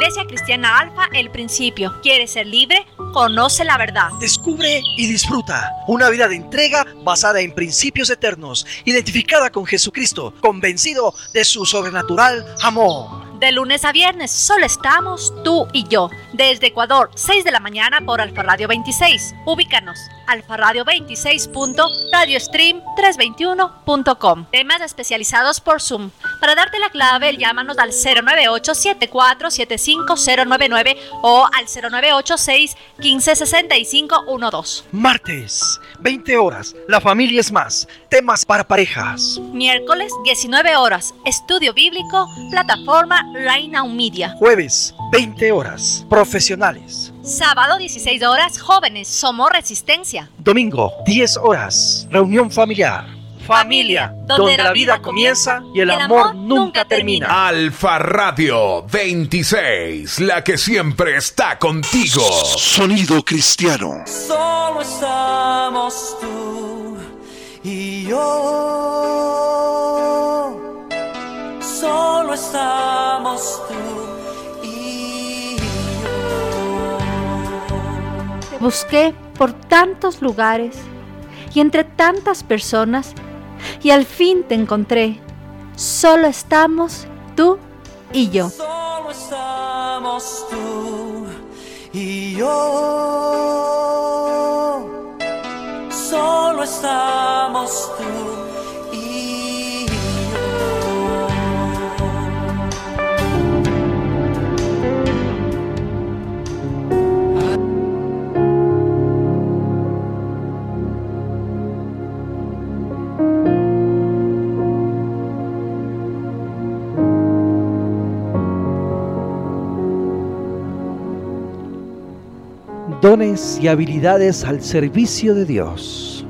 Iglesia Cristiana Alfa El Principio. ¿Quieres ser libre? Conoce la verdad. Descubre y disfruta una vida de entrega basada en principios eternos, identificada con Jesucristo, convencido de su sobrenatural amor. De lunes a viernes solo estamos tú y yo. Desde Ecuador, 6 de la mañana por Alfa Radio 26. Ubícanos, Alfa Radio 26.radiostream321.com. Temas especializados por Zoom. Para darte la clave, llámanos al 098 7475099 o al 0986 156512. Martes, 20 horas, la familia es más. Temas para parejas. Miércoles, 19 horas, estudio bíblico, plataforma Media. Jueves, 20 horas, profesionales. Sábado, 16 horas, jóvenes, somos resistencia. Domingo, 10 horas, reunión familiar. Familia, donde, la vida comienza y el, amor, nunca termina. Alfa Radio 26, la que siempre está contigo. Sonido cristiano. Solo estamos tú y yo. Solo estamos tú busqué por tantos lugares y entre tantas personas y al fin te encontré. Solo estamos tú y yo. Solo estamos tú y yo. Solo estamos tú Dones y habilidades al servicio de Dios.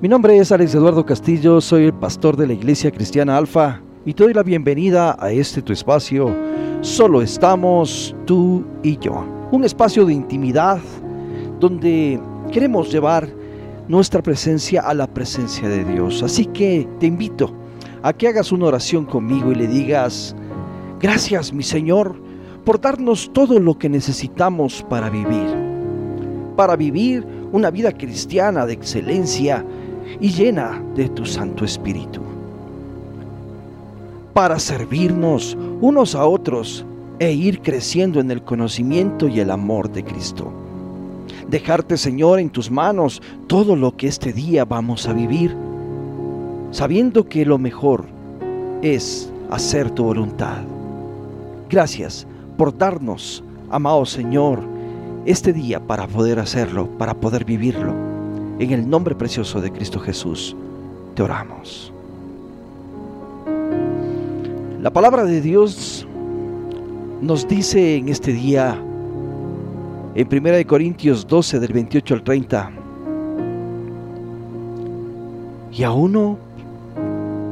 Mi nombre es Alex Eduardo Castillo, soy el pastor de la Iglesia Cristiana Alfa y te doy la bienvenida a este tu espacio. Solo estamos tú y yo. Un espacio de intimidad donde queremos llevar nuestra presencia a la presencia de Dios. Así que te invito a que hagas una oración conmigo y le digas, gracias mi Señor por darnos todo lo que necesitamos para vivir. Para vivir una vida cristiana de excelencia y llena de tu Santo Espíritu. Para servirnos unos a otros e ir creciendo en el conocimiento y el amor de Cristo. Dejarte, Señor, en tus manos todo lo que este día vamos a vivir, sabiendo que lo mejor es hacer tu voluntad. Gracias por darnos, amado Señor, este día para poder hacerlo, para poder vivirlo. En el nombre precioso de Cristo Jesús, te oramos. La palabra de Dios nos dice en este día, en 1 Corintios 12 del 28 al 30, y a uno,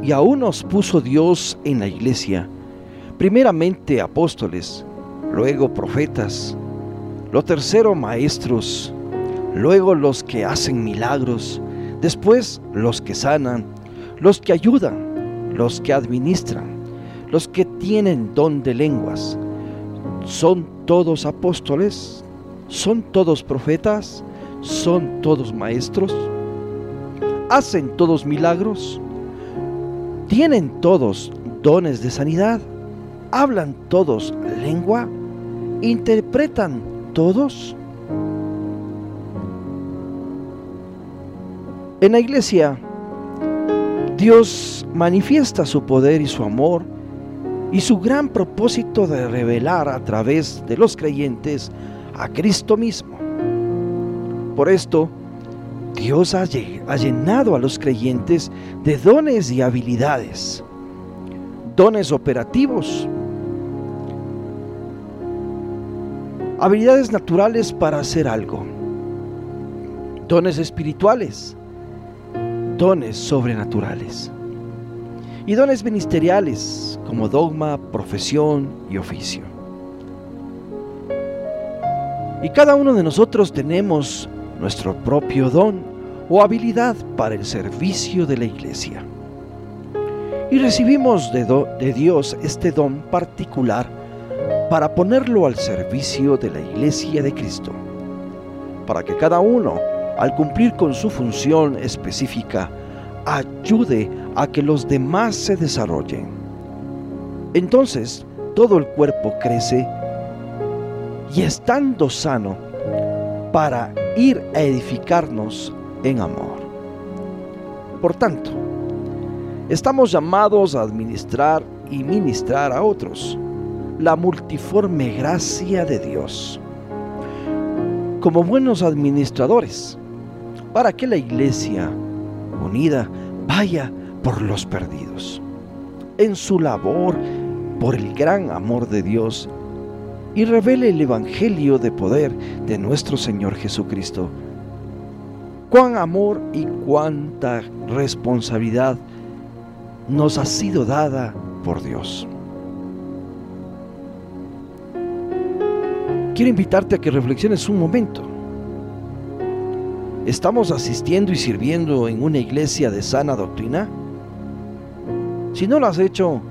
y a unos puso Dios en la iglesia, primeramente apóstoles, luego profetas, lo tercero maestros, luego los que hacen milagros, después los que sanan, los que ayudan, los que administran, los que tienen don de lenguas. ¿Son todos apóstoles? ¿Son todos profetas? ¿Son todos maestros? ¿Hacen todos milagros? ¿Tienen todos dones de sanidad? ¿Hablan todos lengua? ¿Interpretan todos? En la iglesia, Dios manifiesta su poder y su amor y su gran propósito de revelar a través de los creyentes a Cristo mismo. Por esto, Dios ha llenado a los creyentes de dones y habilidades, dones operativos, habilidades naturales para hacer algo, dones espirituales, dones sobrenaturales y dones ministeriales como dogma, profesión y oficio. Y cada uno de nosotros tenemos nuestro propio don o habilidad para el servicio de la iglesia. Y recibimos de, de Dios este don particular para ponerlo al servicio de la iglesia de Cristo, para que cada uno, al cumplir con su función específica, ayude a que los demás se desarrollen. Entonces, todo el cuerpo crece y estando sano para ir a edificarnos en amor. Por tanto, estamos llamados a administrar y ministrar a otros la multiforme gracia de Dios como buenos administradores para que la iglesia unida vaya por los perdidos en su labor por el gran amor de Dios y revele el Evangelio de poder de nuestro Señor Jesucristo. Cuán amor y cuánta responsabilidad nos ha sido dada por Dios. Quiero invitarte a que reflexiones un momento. ¿Estamos asistiendo y sirviendo en una iglesia de sana doctrina? Si no lo has hecho,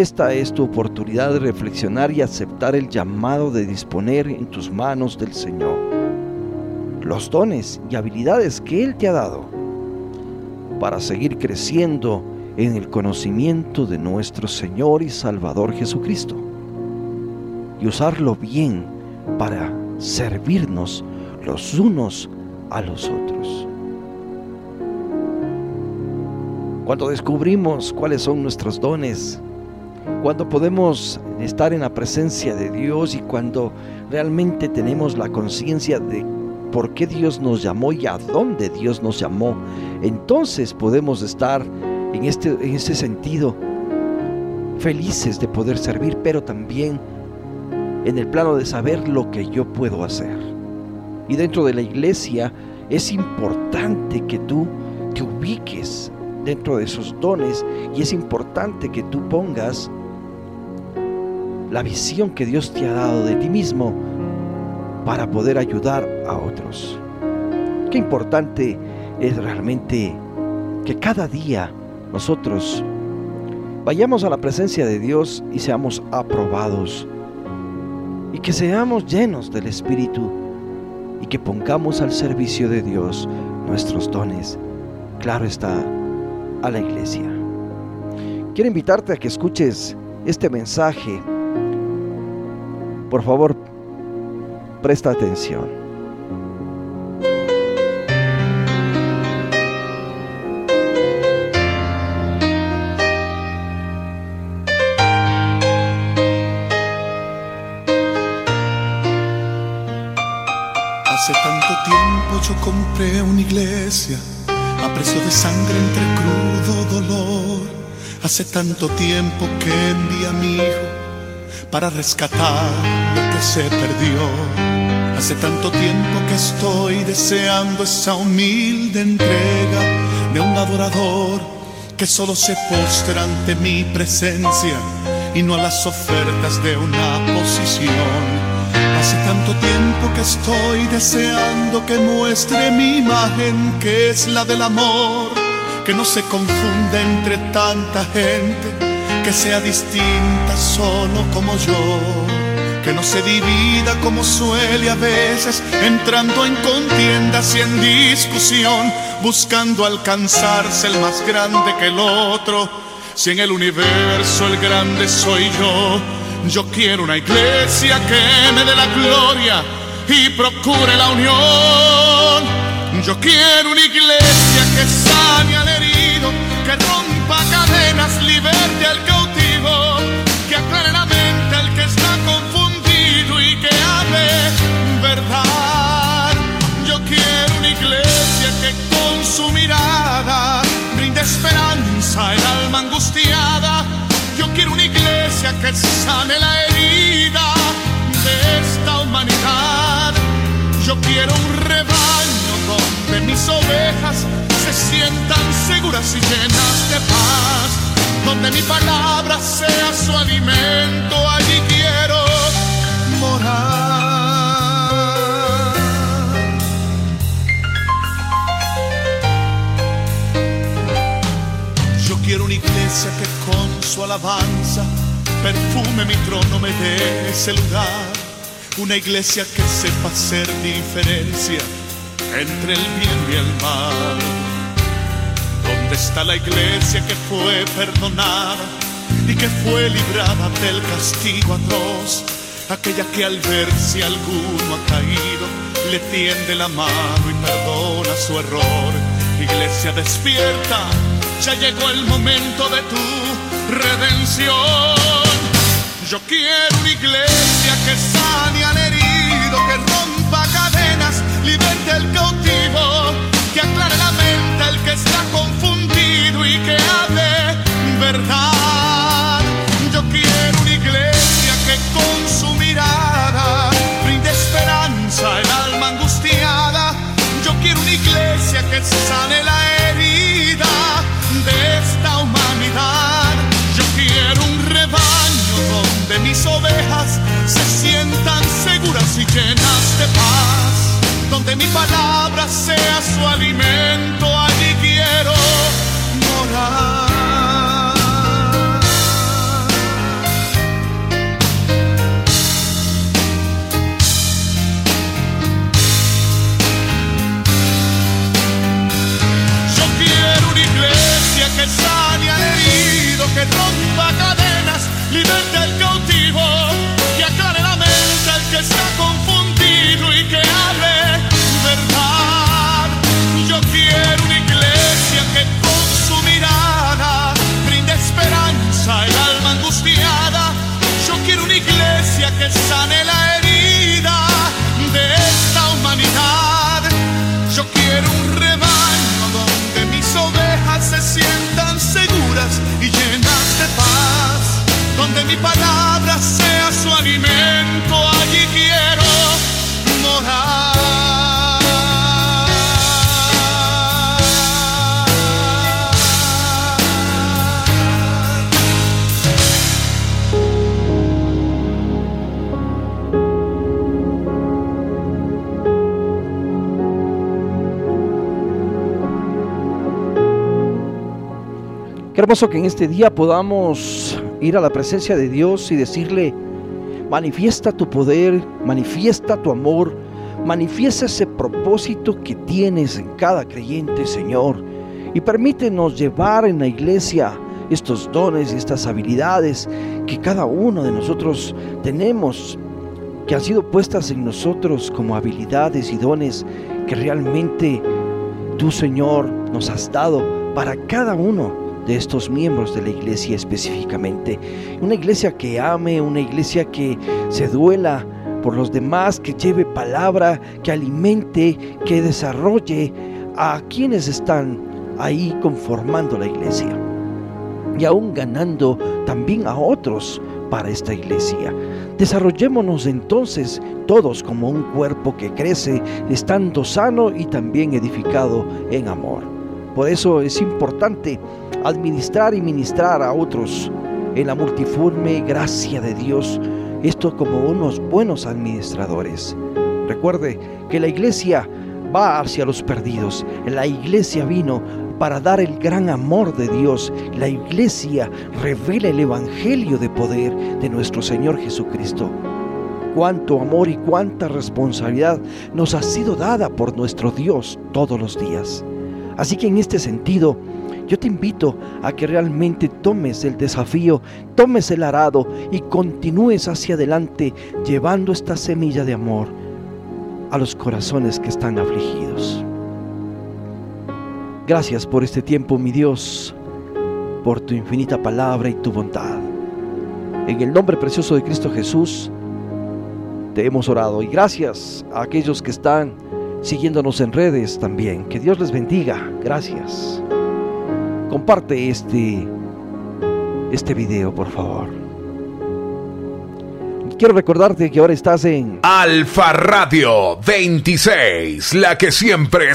esta es tu oportunidad de reflexionar y aceptar el llamado de disponer en tus manos del Señor los dones y habilidades que Él te ha dado para seguir creciendo en el conocimiento de nuestro Señor y Salvador Jesucristo y usarlo bien para servirnos los unos a los otros. Cuando descubrimos cuáles son nuestros dones, cuando podemos estar en la presencia de Dios y cuando realmente tenemos la conciencia de por qué Dios nos llamó y a dónde Dios nos llamó, entonces podemos estar en este, en ese sentido felices de poder servir, pero también en el plano de saber lo que yo puedo hacer. Y dentro de la iglesia es importante que tú te ubiques dentro de esos dones y es importante que tú pongas la visión que Dios te ha dado de ti mismo para poder ayudar a otros. Qué importante es realmente que cada día nosotros vayamos a la presencia de Dios y seamos aprobados y que seamos llenos del Espíritu y que pongamos al servicio de Dios nuestros dones. Claro está, a la iglesia. Quiero invitarte a que escuches este mensaje por favor, presta atención. Hace tanto tiempo yo compré una iglesia a precio de sangre entre crudo dolor. Hace tanto tiempo que envié a mi hijo para rescatar lo que se perdió. Hace tanto tiempo que estoy deseando esa humilde entrega de un adorador que solo se postra ante mi presencia y no a las ofertas de una posición. Hace tanto tiempo que estoy deseando que muestre mi imagen, que es la del amor, que no se confunde entre tanta gente que sea distinta solo como yo, que no se divida como suele a veces, entrando en contiendas y en discusión, buscando alcanzarse el más grande que el otro. Si en el universo el grande soy yo, yo quiero una iglesia que me dé la gloria y procure la unión. Yo quiero una iglesia que sane al herido, que rompa cadenas, liberte al esperanza al alma angustiada. Yo quiero una iglesia que sane la herida de esta humanidad. Yo quiero un rebaño donde mis ovejas se sientan seguras y llenas de paz. Donde mi palabra sea su alimento, allí quiero morar. Alabanza perfume mi trono, me dé ese lugar. Una iglesia que sepa hacer diferencia entre el bien y el mal. ¿Dónde está la iglesia que fue perdonada y que fue librada del castigo atroz? Aquella que al ver si alguno ha caído le tiende la mano y perdona su error. Iglesia despierta, ya llegó el momento de tu redención. Yo quiero una iglesia que sane al herido, que rompa cadenas, liberte al cautivo, que aclare la mente al que está confundido y que hable verdad. Yo quiero una iglesia que con su mirada brinde esperanza al alma angustiada. Yo quiero una iglesia que sane la palabra sea su alimento, allí quiero morar. Yo quiero una iglesia que sane al herido, que rompa cadenas, liberte iglesia que Hermoso que en este día podamos ir a la presencia de Dios y decirle, manifiesta tu poder, manifiesta tu amor, manifiesta ese propósito que tienes en cada creyente, Señor. Y permítenos llevar en la iglesia estos dones y estas habilidades que cada uno de nosotros tenemos, que han sido puestas en nosotros como habilidades y dones que realmente tú, Señor, nos has dado para cada uno de estos miembros de la iglesia específicamente. Una iglesia que ame, una iglesia que se duela por los demás, que lleve palabra, que alimente, que desarrolle a quienes están ahí conformando la iglesia. Y aún ganando también a otros para esta iglesia. Desarrollémonos entonces todos como un cuerpo que crece, estando sano y también edificado en amor. Por eso es importante administrar y ministrar a otros en la multiforme gracia de Dios, esto como unos buenos administradores. Recuerde que la iglesia va hacia los perdidos, la iglesia vino para dar el gran amor de Dios, la iglesia revela el Evangelio de poder de nuestro Señor Jesucristo. Cuánto amor y cuánta responsabilidad nos ha sido dada por nuestro Dios todos los días. Así que en este sentido, yo te invito a que realmente tomes el desafío, tomes el arado y continúes hacia adelante llevando esta semilla de amor a los corazones que están afligidos. Gracias por este tiempo, mi Dios, por tu infinita palabra y tu bondad. En el nombre precioso de Cristo Jesús, te hemos orado y gracias a aquellos que están siguiéndonos en redes también. Que Dios les bendiga. Gracias. Comparte este, este video, por favor. Quiero recordarte que ahora estás en Alfa Radio 26, la que siempre